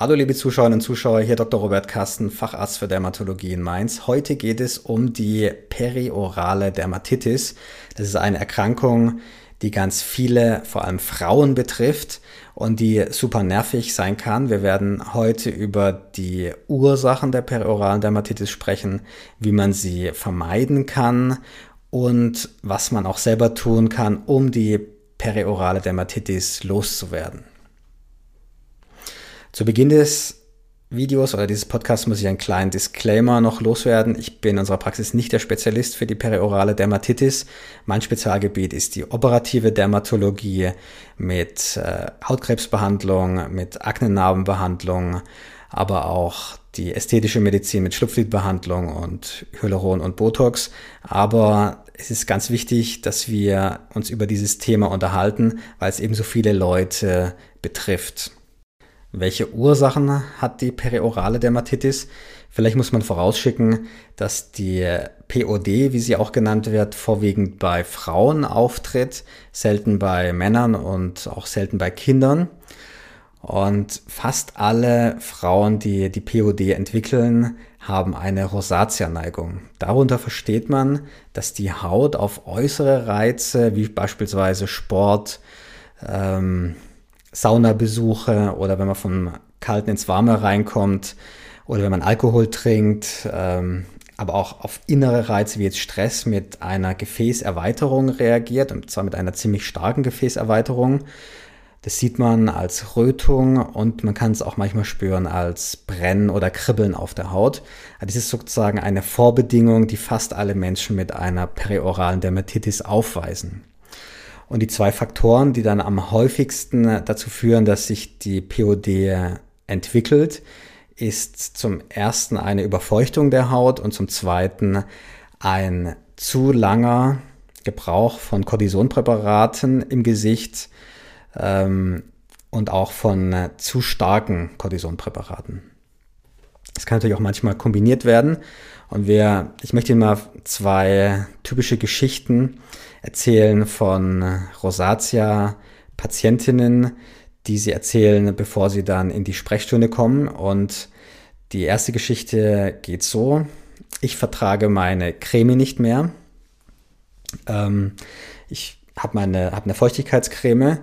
Hallo liebe Zuschauerinnen und Zuschauer, hier Dr. Robert Kasten, Facharzt für Dermatologie in Mainz. Heute geht es um die periorale Dermatitis. Das ist eine Erkrankung, die ganz viele, vor allem Frauen betrifft und die super nervig sein kann. Wir werden heute über die Ursachen der perioralen Dermatitis sprechen, wie man sie vermeiden kann und was man auch selber tun kann, um die periorale Dermatitis loszuwerden. Zu Beginn des Videos oder dieses Podcasts muss ich einen kleinen Disclaimer noch loswerden. Ich bin in unserer Praxis nicht der Spezialist für die periorale Dermatitis. Mein Spezialgebiet ist die operative Dermatologie mit äh, Hautkrebsbehandlung, mit Aknenarbenbehandlung, aber auch die ästhetische Medizin mit Schlupflidbehandlung und Hyaluron und Botox. Aber es ist ganz wichtig, dass wir uns über dieses Thema unterhalten, weil es eben so viele Leute betrifft. Welche Ursachen hat die periorale Dermatitis? Vielleicht muss man vorausschicken, dass die POD, wie sie auch genannt wird, vorwiegend bei Frauen auftritt, selten bei Männern und auch selten bei Kindern. Und fast alle Frauen, die die POD entwickeln, haben eine Rosatia-Neigung. Darunter versteht man, dass die Haut auf äußere Reize wie beispielsweise Sport, ähm, Saunabesuche oder wenn man vom Kalten ins Warme reinkommt oder wenn man Alkohol trinkt, ähm, aber auch auf innere Reize wie jetzt Stress mit einer Gefäßerweiterung reagiert und zwar mit einer ziemlich starken Gefäßerweiterung. Das sieht man als Rötung und man kann es auch manchmal spüren als Brennen oder Kribbeln auf der Haut. Das ist sozusagen eine Vorbedingung, die fast alle Menschen mit einer perioralen Dermatitis aufweisen. Und die zwei Faktoren, die dann am häufigsten dazu führen, dass sich die POD entwickelt, ist zum ersten eine Überfeuchtung der Haut und zum zweiten ein zu langer Gebrauch von Cortisonpräparaten im Gesicht ähm, und auch von äh, zu starken Cortisonpräparaten. Das kann natürlich auch manchmal kombiniert werden. Und wir, ich möchte Ihnen mal zwei typische Geschichten erzählen von Rosatia-Patientinnen, die sie erzählen, bevor sie dann in die Sprechstunde kommen. Und die erste Geschichte geht so. Ich vertrage meine Creme nicht mehr. Ähm, ich habe meine hab eine Feuchtigkeitscreme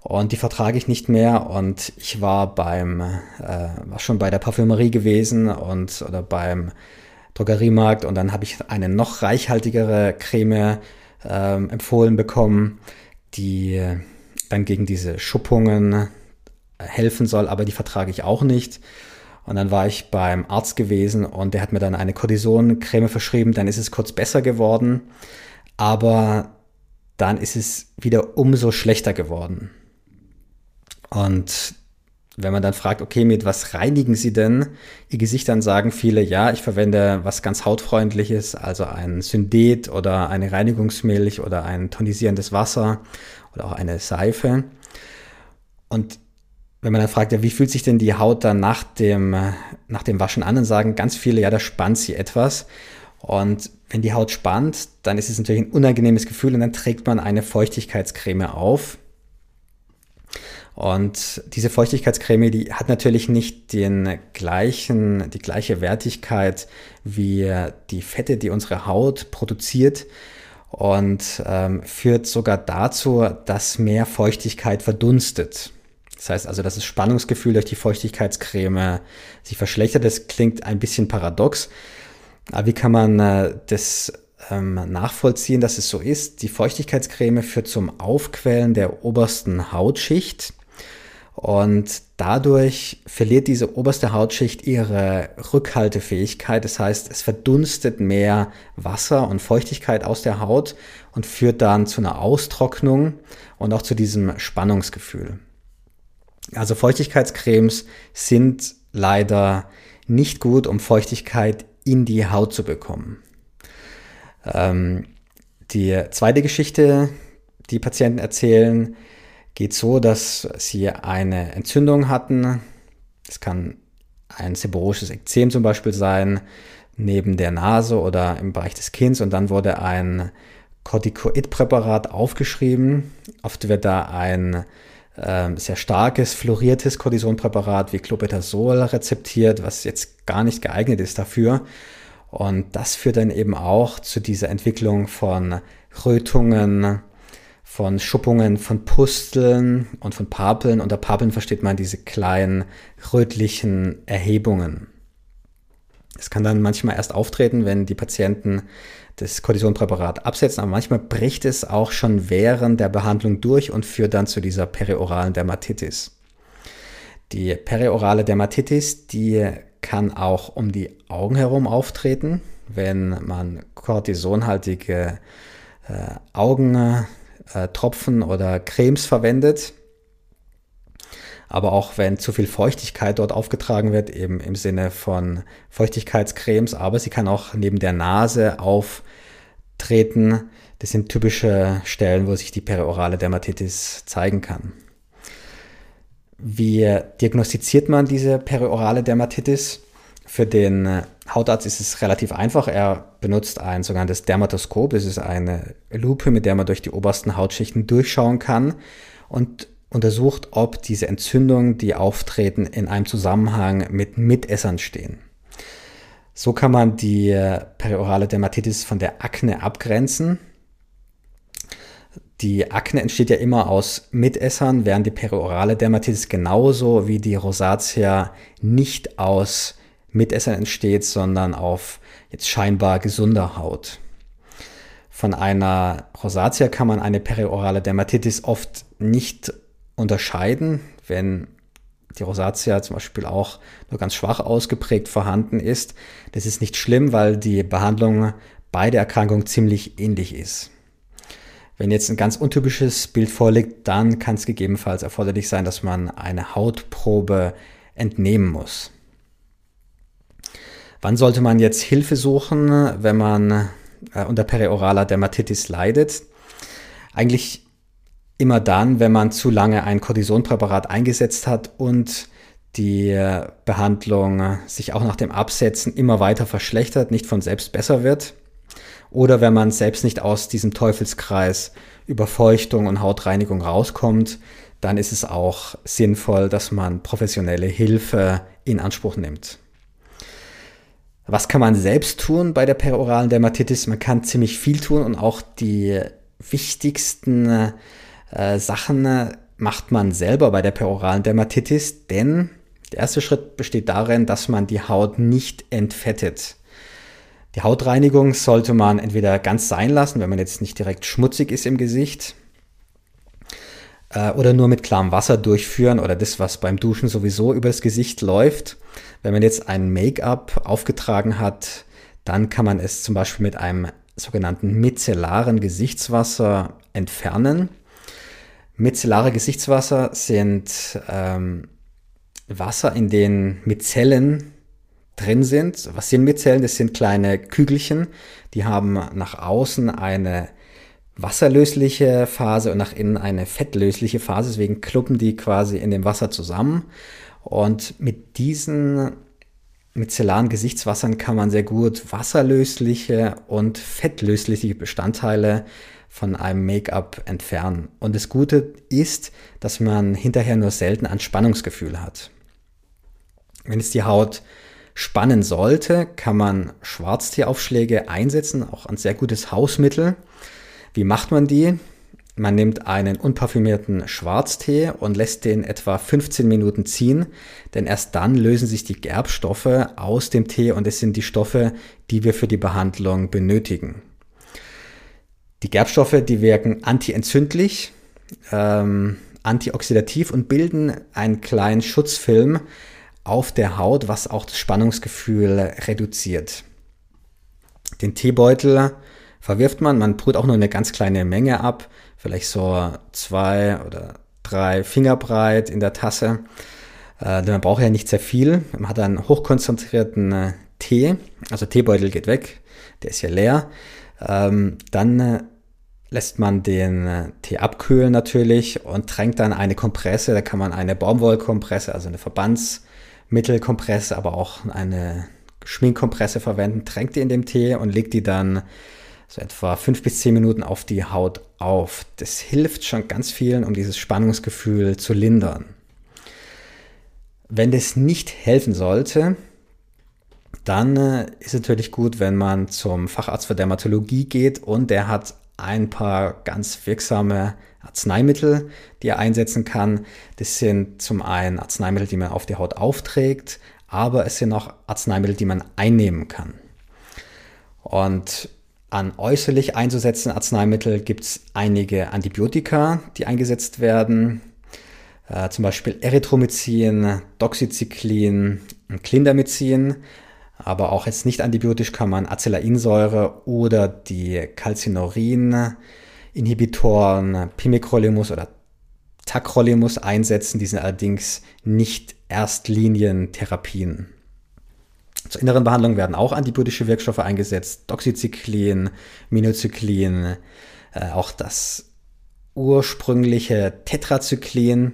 und die vertrage ich nicht mehr. Und ich war beim, äh, war schon bei der Parfümerie gewesen und oder beim Drogeriemarkt und dann habe ich eine noch reichhaltigere Creme ähm, empfohlen bekommen, die dann gegen diese Schuppungen helfen soll, aber die vertrage ich auch nicht. Und dann war ich beim Arzt gewesen und der hat mir dann eine Cortisoncreme verschrieben. Dann ist es kurz besser geworden, aber dann ist es wieder umso schlechter geworden. Und wenn man dann fragt, okay, mit was reinigen Sie denn Ihr Gesicht, dann sagen viele, ja, ich verwende was ganz hautfreundliches, also ein Syndet oder eine Reinigungsmilch oder ein tonisierendes Wasser oder auch eine Seife. Und wenn man dann fragt, ja, wie fühlt sich denn die Haut dann nach dem, nach dem Waschen an, dann sagen ganz viele, ja, da spannt sie etwas. Und wenn die Haut spannt, dann ist es natürlich ein unangenehmes Gefühl und dann trägt man eine Feuchtigkeitscreme auf. Und diese Feuchtigkeitscreme, die hat natürlich nicht den gleichen, die gleiche Wertigkeit wie die Fette, die unsere Haut produziert und ähm, führt sogar dazu, dass mehr Feuchtigkeit verdunstet. Das heißt also, dass das Spannungsgefühl durch die Feuchtigkeitscreme sich verschlechtert. Das klingt ein bisschen paradox. Aber wie kann man äh, das ähm, nachvollziehen, dass es so ist? Die Feuchtigkeitscreme führt zum Aufquellen der obersten Hautschicht und dadurch verliert diese oberste Hautschicht ihre Rückhaltefähigkeit. Das heißt, es verdunstet mehr Wasser und Feuchtigkeit aus der Haut und führt dann zu einer Austrocknung und auch zu diesem Spannungsgefühl. Also Feuchtigkeitscremes sind leider nicht gut, um Feuchtigkeit in die Haut zu bekommen. Ähm, die zweite Geschichte, die Patienten erzählen, geht so, dass sie eine Entzündung hatten. Es kann ein seborisches Ekzem zum Beispiel sein, neben der Nase oder im Bereich des Kinns und dann wurde ein Corticoidpräparat aufgeschrieben. Oft wird da ein ähm, sehr starkes, fluoriertes Cortisonpräparat wie Clobetasol rezeptiert, was jetzt gar nicht geeignet ist dafür. Und das führt dann eben auch zu dieser Entwicklung von Rötungen, von Schuppungen, von Pusteln und von Papeln. Unter Papeln versteht man diese kleinen rötlichen Erhebungen. Es kann dann manchmal erst auftreten, wenn die Patienten das Cortisonpräparat absetzen, aber manchmal bricht es auch schon während der Behandlung durch und führt dann zu dieser perioralen Dermatitis. Die periorale Dermatitis, die kann auch um die Augen herum auftreten, wenn man kortisonhaltige äh, Augentropfen äh, oder Cremes verwendet aber auch wenn zu viel Feuchtigkeit dort aufgetragen wird, eben im Sinne von Feuchtigkeitscremes, aber sie kann auch neben der Nase auftreten. Das sind typische Stellen, wo sich die periorale Dermatitis zeigen kann. Wie diagnostiziert man diese periorale Dermatitis? Für den Hautarzt ist es relativ einfach. Er benutzt ein sogenanntes Dermatoskop. Das ist eine Lupe, mit der man durch die obersten Hautschichten durchschauen kann. Und untersucht, ob diese Entzündungen, die auftreten, in einem Zusammenhang mit Mitessern stehen. So kann man die periorale Dermatitis von der Akne abgrenzen. Die Akne entsteht ja immer aus Mitessern, während die periorale Dermatitis genauso wie die Rosatia nicht aus Mitessern entsteht, sondern auf jetzt scheinbar gesunder Haut. Von einer Rosatia kann man eine periorale Dermatitis oft nicht unterscheiden, wenn die Rosatia zum Beispiel auch nur ganz schwach ausgeprägt vorhanden ist. Das ist nicht schlimm, weil die Behandlung bei der Erkrankung ziemlich ähnlich ist. Wenn jetzt ein ganz untypisches Bild vorliegt, dann kann es gegebenenfalls erforderlich sein, dass man eine Hautprobe entnehmen muss. Wann sollte man jetzt Hilfe suchen, wenn man äh, unter perioraler Dermatitis leidet? Eigentlich immer dann, wenn man zu lange ein Cortisonpräparat eingesetzt hat und die Behandlung sich auch nach dem Absetzen immer weiter verschlechtert, nicht von selbst besser wird. Oder wenn man selbst nicht aus diesem Teufelskreis Überfeuchtung und Hautreinigung rauskommt, dann ist es auch sinnvoll, dass man professionelle Hilfe in Anspruch nimmt. Was kann man selbst tun bei der peroralen Dermatitis? Man kann ziemlich viel tun und auch die wichtigsten äh, Sachen äh, macht man selber bei der peroralen Dermatitis, denn der erste Schritt besteht darin, dass man die Haut nicht entfettet. Die Hautreinigung sollte man entweder ganz sein lassen, wenn man jetzt nicht direkt schmutzig ist im Gesicht, äh, oder nur mit klarem Wasser durchführen oder das, was beim Duschen sowieso übers Gesicht läuft. Wenn man jetzt ein Make-up aufgetragen hat, dann kann man es zum Beispiel mit einem sogenannten micellaren Gesichtswasser entfernen. Micellare Gesichtswasser sind ähm, Wasser, in denen Mizellen drin sind. Was sind Mizellen? Das sind kleine Kügelchen, die haben nach außen eine wasserlösliche Phase und nach innen eine fettlösliche Phase. Deswegen kluppen die quasi in dem Wasser zusammen. Und mit diesen micellaren Gesichtswassern kann man sehr gut wasserlösliche und fettlösliche Bestandteile von einem Make-up entfernen. Und das Gute ist, dass man hinterher nur selten ein Spannungsgefühl hat. Wenn es die Haut spannen sollte, kann man Schwarzteeaufschläge einsetzen, auch ein sehr gutes Hausmittel. Wie macht man die? Man nimmt einen unparfümierten Schwarztee und lässt den etwa 15 Minuten ziehen, denn erst dann lösen sich die Gerbstoffe aus dem Tee und es sind die Stoffe, die wir für die Behandlung benötigen. Die Gerbstoffe, die wirken antientzündlich, ähm, antioxidativ und bilden einen kleinen Schutzfilm auf der Haut, was auch das Spannungsgefühl reduziert. Den Teebeutel verwirft man, man brüht auch nur eine ganz kleine Menge ab, vielleicht so zwei oder drei Finger breit in der Tasse. Äh, denn man braucht ja nicht sehr viel. Man hat einen hochkonzentrierten äh, Tee, also Teebeutel geht weg, der ist ja leer. Ähm, dann äh, lässt man den äh, Tee abkühlen natürlich und tränkt dann eine Kompresse. Da kann man eine Baumwollkompresse, also eine Verbandsmittelkompresse, aber auch eine Schminkkompresse verwenden. Tränkt die in dem Tee und legt die dann so etwa fünf bis zehn Minuten auf die Haut auf. Das hilft schon ganz vielen, um dieses Spannungsgefühl zu lindern. Wenn das nicht helfen sollte, dann äh, ist es natürlich gut, wenn man zum Facharzt für Dermatologie geht und der hat ein paar ganz wirksame Arzneimittel, die er einsetzen kann. Das sind zum einen Arzneimittel, die man auf die Haut aufträgt, aber es sind auch Arzneimittel, die man einnehmen kann. Und an äußerlich einzusetzenden Arzneimittel gibt es einige Antibiotika, die eingesetzt werden. Äh, zum Beispiel Erythromycin, Doxycyclin und Clindamycin. Aber auch jetzt nicht antibiotisch kann man Acelainsäure oder die Calcineurin-Inhibitoren Pimecrolimus oder Tacrolimus einsetzen. Die sind allerdings nicht Erstlinientherapien. Zur inneren Behandlung werden auch antibiotische Wirkstoffe eingesetzt, Doxycyclin, Minocyclin, äh, auch das ursprüngliche Tetracyclin.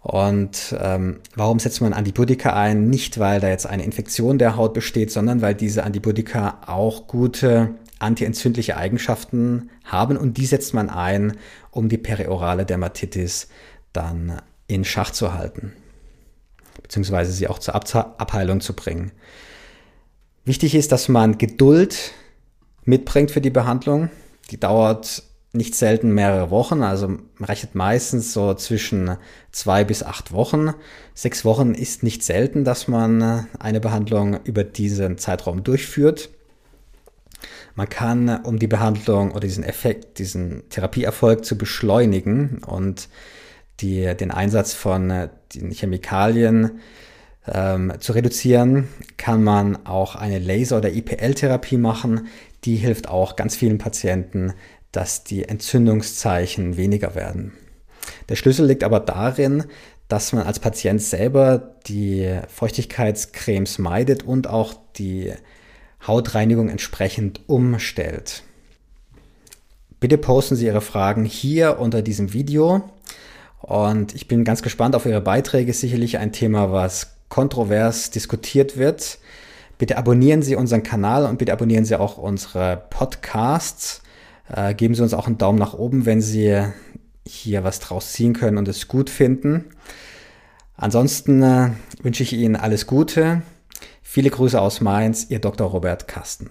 Und ähm, warum setzt man Antibiotika ein? Nicht, weil da jetzt eine Infektion der Haut besteht, sondern weil diese Antibiotika auch gute antientzündliche Eigenschaften haben und die setzt man ein, um die periorale Dermatitis dann in Schach zu halten beziehungsweise sie auch zur Abheilung zu bringen. Wichtig ist, dass man Geduld mitbringt für die Behandlung. Die dauert nicht selten mehrere Wochen, also rechnet meistens so zwischen zwei bis acht Wochen. Sechs Wochen ist nicht selten, dass man eine Behandlung über diesen Zeitraum durchführt. Man kann, um die Behandlung oder diesen Effekt, diesen Therapieerfolg zu beschleunigen und die, den Einsatz von äh, den Chemikalien ähm, zu reduzieren, kann man auch eine Laser- oder IPL-Therapie machen. Die hilft auch ganz vielen Patienten, dass die Entzündungszeichen weniger werden. Der Schlüssel liegt aber darin, dass man als Patient selber die Feuchtigkeitscremes meidet und auch die Hautreinigung entsprechend umstellt. Bitte posten Sie Ihre Fragen hier unter diesem Video. Und ich bin ganz gespannt auf Ihre Beiträge. Sicherlich ein Thema, was kontrovers diskutiert wird. Bitte abonnieren Sie unseren Kanal und bitte abonnieren Sie auch unsere Podcasts. Äh, geben Sie uns auch einen Daumen nach oben, wenn Sie hier was draus ziehen können und es gut finden. Ansonsten äh, wünsche ich Ihnen alles Gute. Viele Grüße aus Mainz, Ihr Dr. Robert Kasten.